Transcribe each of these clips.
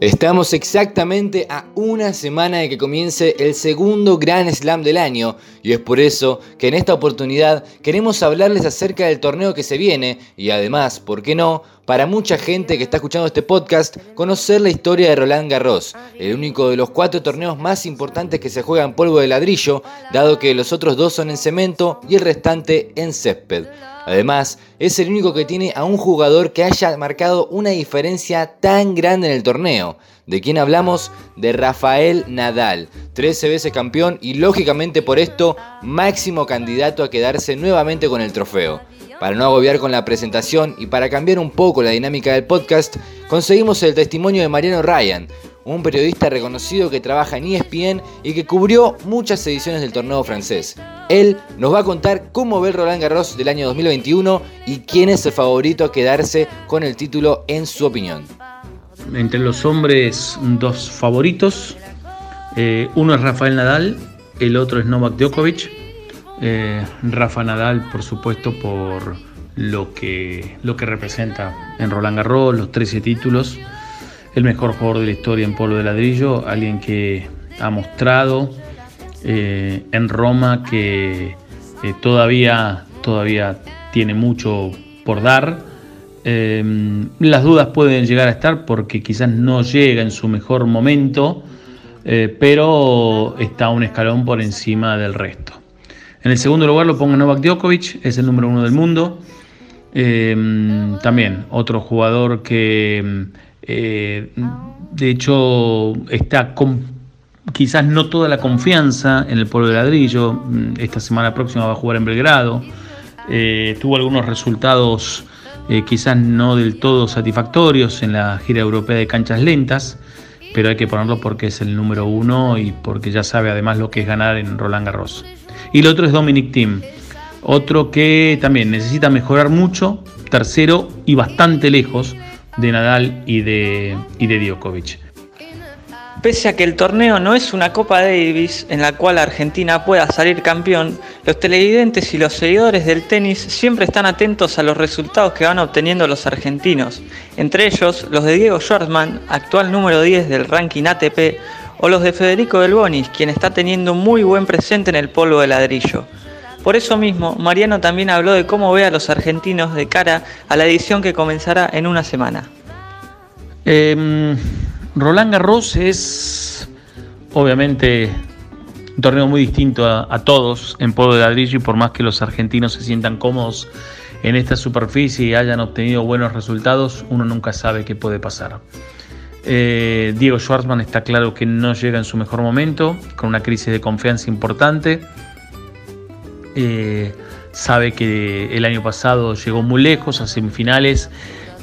Estamos exactamente a una semana de que comience el segundo Gran Slam del año y es por eso que en esta oportunidad queremos hablarles acerca del torneo que se viene y además, ¿por qué no? Para mucha gente que está escuchando este podcast, conocer la historia de Roland Garros, el único de los cuatro torneos más importantes que se juega en polvo de ladrillo, dado que los otros dos son en cemento y el restante en césped. Además, es el único que tiene a un jugador que haya marcado una diferencia tan grande en el torneo. ¿De quién hablamos? De Rafael Nadal, 13 veces campeón y lógicamente por esto máximo candidato a quedarse nuevamente con el trofeo. Para no agobiar con la presentación y para cambiar un poco la dinámica del podcast, conseguimos el testimonio de Mariano Ryan, un periodista reconocido que trabaja en ESPN y que cubrió muchas ediciones del torneo francés. Él nos va a contar cómo ve el Roland Garros del año 2021 y quién es el favorito a quedarse con el título en su opinión. Entre los hombres, dos favoritos. Eh, uno es Rafael Nadal, el otro es Novak Djokovic. Eh, Rafa Nadal, por supuesto, por lo que, lo que representa en Roland Garros, los 13 títulos el mejor jugador de la historia en polvo de ladrillo, alguien que ha mostrado eh, en Roma que eh, todavía, todavía tiene mucho por dar. Las dudas pueden llegar a estar porque quizás no llega en su mejor momento, pero está un escalón por encima del resto. En el segundo lugar lo pongo Novak Djokovic, es el número uno del mundo. Em, también otro jugador que eh, de hecho, está con quizás no toda la confianza en el pueblo de ladrillo. Mm, esta semana próxima va a jugar en Belgrado. Eh, tuvo algunos resultados eh, quizás no del todo satisfactorios en la gira europea de canchas lentas, pero hay que ponerlo porque es el número uno y porque ya sabe además lo que es ganar en Roland Garros. Y el otro es Dominic Thiem, otro que también necesita mejorar mucho, tercero y bastante lejos de Nadal y de, y de Djokovic. Pese a que el torneo no es una Copa Davis en la cual Argentina pueda salir campeón, los televidentes y los seguidores del tenis siempre están atentos a los resultados que van obteniendo los argentinos, entre ellos los de Diego Schwartzman, actual número 10 del ranking ATP, o los de Federico Del Bonis, quien está teniendo muy buen presente en el polvo de ladrillo. Por eso mismo, Mariano también habló de cómo ve a los argentinos de cara a la edición que comenzará en una semana. Em, Roland Garros es obviamente un torneo muy distinto a, todos en polvo de ladrillo y por más que los argentinos se sientan cómodos en esta superficie y hayan obtenido buenos resultados, uno nunca sabe qué puede pasar. Eh, Diego Schwartzman está claro que no llega en su mejor momento, con una crisis de confianza importante. Eh, sabe que el año pasado llegó muy lejos a semifinales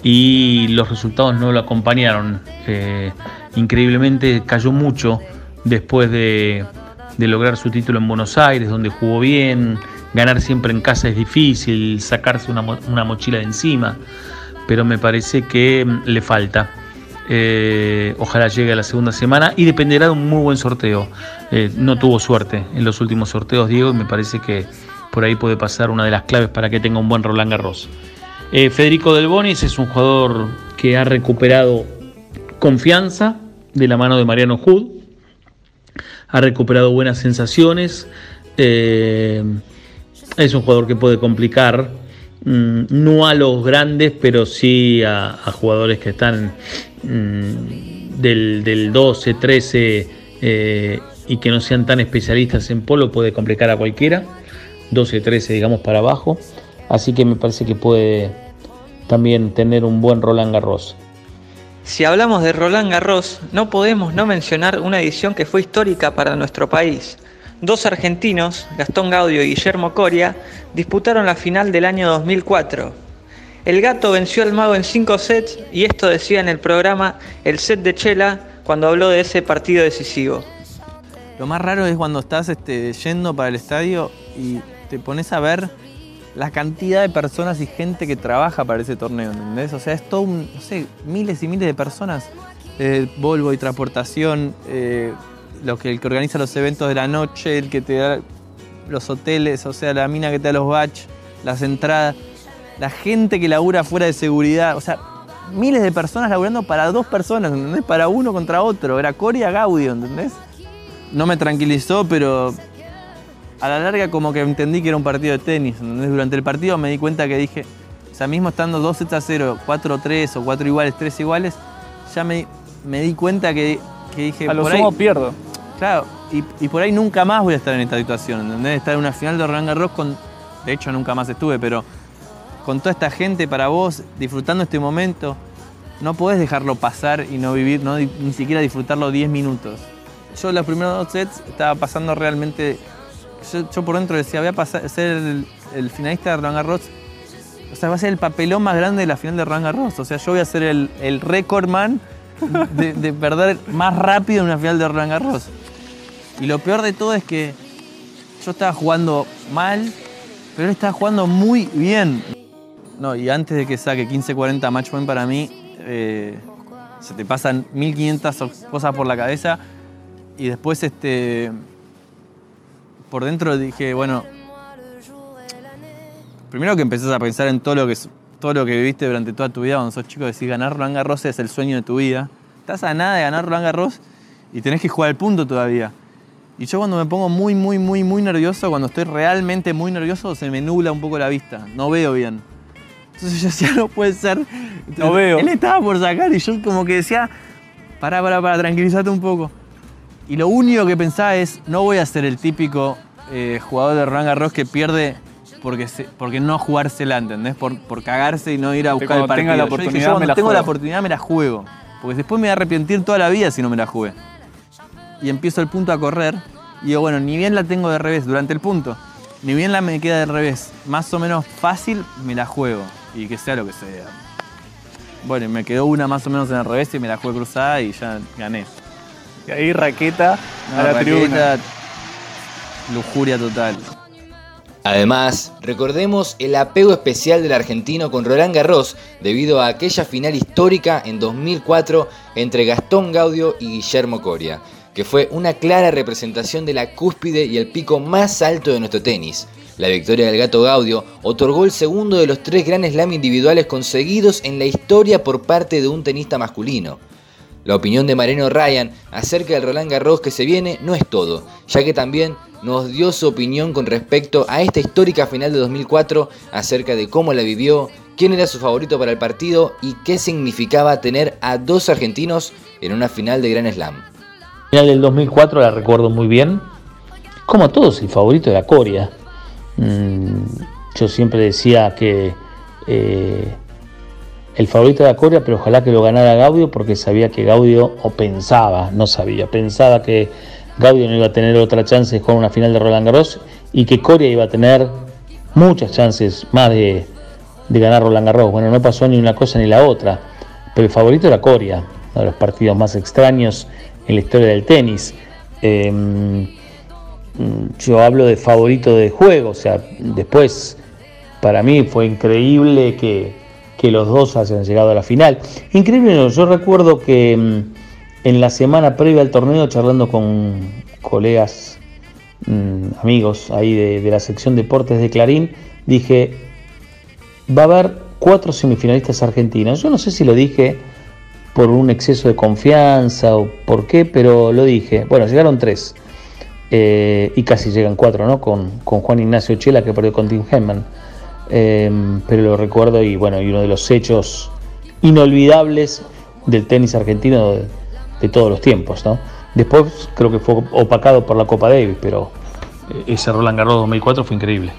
y los resultados no lo acompañaron. Eh, increíblemente cayó mucho después de, lograr su título en Buenos Aires, donde jugó bien. Ganar siempre en casa es difícil, sacarse una, mochila de encima, pero me parece que mm, le falta. Eh, ojalá llegue a la segunda semana y dependerá de un muy buen sorteo. no tuvo suerte en los últimos sorteos, Diego, y me parece que por ahí puede pasar una de las claves para que tenga un buen Roland Garros. Eh, Federico Del Bonis es un jugador que ha recuperado confianza de la mano de Mariano Hood, ha recuperado buenas sensaciones, eh, es un jugador que puede complicar, mm, no a los grandes, pero sí a, jugadores que están mm, del, 12, 13 eh, y que no sean tan especialistas en polo, puede complicar a cualquiera. 12, 13, digamos, para abajo. Así que me parece que puede también tener un buen Roland Garros. Si hablamos de Roland Garros, no podemos no mencionar una edición que fue histórica para nuestro país. Dos argentinos, Gastón Gaudio y Guillermo Coria, disputaron la final del año 2004. El gato venció al mago en cinco sets y esto decía en el programa El set de Chela cuando habló de ese partido decisivo. Lo más raro es cuando estás este, yendo para el estadio y te pones a ver la cantidad de personas y gente que trabaja para ese torneo, ¿entendés? O sea, es todo un, no sé, miles y miles de personas. Eh, Volvo y transportación, eh, lo que, el que organiza los eventos de la noche, el que te da los hoteles, o sea, la mina que te da los batch, las entradas, la gente que labura fuera de seguridad, o sea, miles de personas laburando para dos personas, ¿entendés? Para uno contra otro. Era Coria Gaudio, ¿entendés? No me tranquilizó, pero a la larga como que entendí que era un partido de tenis. ¿entendés? Durante el partido me di cuenta que dije, o sea, mismo estando 2 sets a 0, 4 3 o 4 iguales, 3 iguales, ya me, me di cuenta que, que dije... A lo por sumo ahí, pierdo. Y, por ahí nunca más voy a estar en esta situación, ¿entendés? Estar en una final de Roland Garros con... De hecho, nunca más estuve, pero con toda esta gente para vos, disfrutando este momento, no podés dejarlo pasar y no vivir, no, ni siquiera disfrutarlo 10 minutos. Yo los primeros dos sets estaba pasando realmente... Yo, por dentro decía, voy a ser el, finalista de Roland Garros. O sea, va a ser el papelón más grande de la final de Roland Garros. O sea, yo voy a ser el, el récord man de, de perder más rápido en una final de Roland Garros. Y lo peor de todo es que yo estaba jugando mal, pero él estaba jugando muy bien. No, y antes de que saque 15-40 match point para mí, eh, se te pasan 1500 cosas por la cabeza. Y después, este, por dentro dije, bueno, primero que empezás a pensar en todo lo que, todo lo que viviste durante toda tu vida cuando sos chico, decís ganar Roland Garros es el sueño de tu vida. Estás a nada de ganar Roland Garros y tenés que jugar el punto todavía. Y yo cuando me pongo muy, muy, muy, muy nervioso, cuando estoy realmente muy nervioso, se me nubla un poco la vista. No veo bien. Entonces yo decía, no puede ser. Entonces, No veo. Él estaba por sacar y yo como que decía, pará, pará, pará, tranquilízate un poco. Y lo único que pensaba es, no voy a ser el típico eh, jugador de Roland Garros que pierde porque, se- porque no jugársela, ¿entendés? Por, por cagarse y no ir a buscar el partido. tenga la Yo dije, oportunidad, yo me la tengo la juego. oportunidad me la juego. Porque después me voy a arrepentir toda la vida si no me la jugué. Y empiezo el punto a correr. Y digo, bueno, ni bien la tengo de revés durante el punto, ni bien la me queda de revés, más o menos fácil, me la juego. Y que sea lo que sea. Bueno, y me quedó una más o menos en el revés y me la jugué cruzada y ya gané. Y ahí raqueta No, a la raqueta, tribuna. Lujuria total. Además, recordemos el apego especial del argentino con Roland Garros debido a aquella final histórica en 2004 entre Gastón Gaudio y Guillermo Coria, que fue una clara representación de la cúspide y el pico más alto de nuestro tenis. La victoria del gato Gaudio otorgó el segundo de los tres Grand Slam individuales conseguidos en la historia por parte de un tenista masculino. La opinión de Mariano Ryan acerca del Roland Garros que se viene no es todo, ya que también nos dio su opinión con respecto a esta histórica final de 2004 acerca de cómo la vivió, quién era su favorito para el partido y qué significaba tener a dos argentinos en una final de Grand Slam. Final del 2004 la recuerdo muy bien. Como todos, el favorito era Coria. Mm, yo siempre decía que eh, el favorito era Coria, pero ojalá que lo ganara Gaudio porque sabía que Gaudio, o pensaba, no sabía, pensaba que Gaudio no iba a tener otra chance de jugar una final de Roland Garros y que Coria iba a tener muchas chances más de, de ganar Roland Garros. Bueno, no pasó ni una cosa ni la otra, pero el favorito era Coria, uno de los partidos más extraños en la historia del tenis. Mm, yo hablo de favorito de juego, o sea, después para mí fue increíble que, que los dos hayan llegado a la final. Increíble, no, yo recuerdo que mm, en la semana previa al torneo, charlando con colegas, mm, amigos ahí de, de la sección deportes de Clarín, dije, va a haber cuatro semifinalistas argentinos. Yo no sé si lo dije por un exceso de confianza o por qué, pero lo dije. Bueno, llegaron tres. Eh, y casi llegan cuatro, ¿no? Con, con Juan Ignacio Chela que perdió con Tim Henman. Eh, pero lo recuerdo y bueno, y uno de los hechos inolvidables del tenis argentino de, de todos los tiempos, ¿no? Después creo que fue opacado por la Copa Davis, pero eh, ese Roland Garros 2004 fue increíble.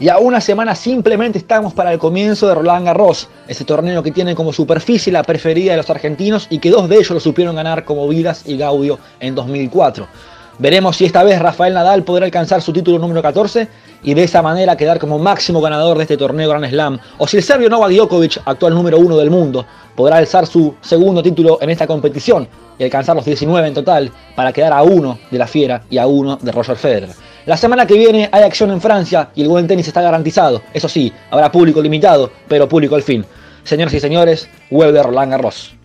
Y a una semana simplemente estamos para el comienzo de Roland Garros, ese torneo que tiene como superficie la preferida de los argentinos y que dos de ellos lo supieron ganar como Vilas y Gaudio en 2004. Veremos si esta vez Rafael Nadal podrá alcanzar su título número 14 y de esa manera quedar como máximo ganador de este torneo Grand Slam, o si el serbio Novak Djokovic, actual número uno del mundo, podrá alzar su segundo título en esta competición y alcanzar los 19 en total para quedar a uno de la Fiera y a uno de Roger Federer. La semana que viene hay acción en Francia y el buen tenis está garantizado. Eso sí, habrá público limitado, pero público al fin. Señoras y señores, web de Roland Garros.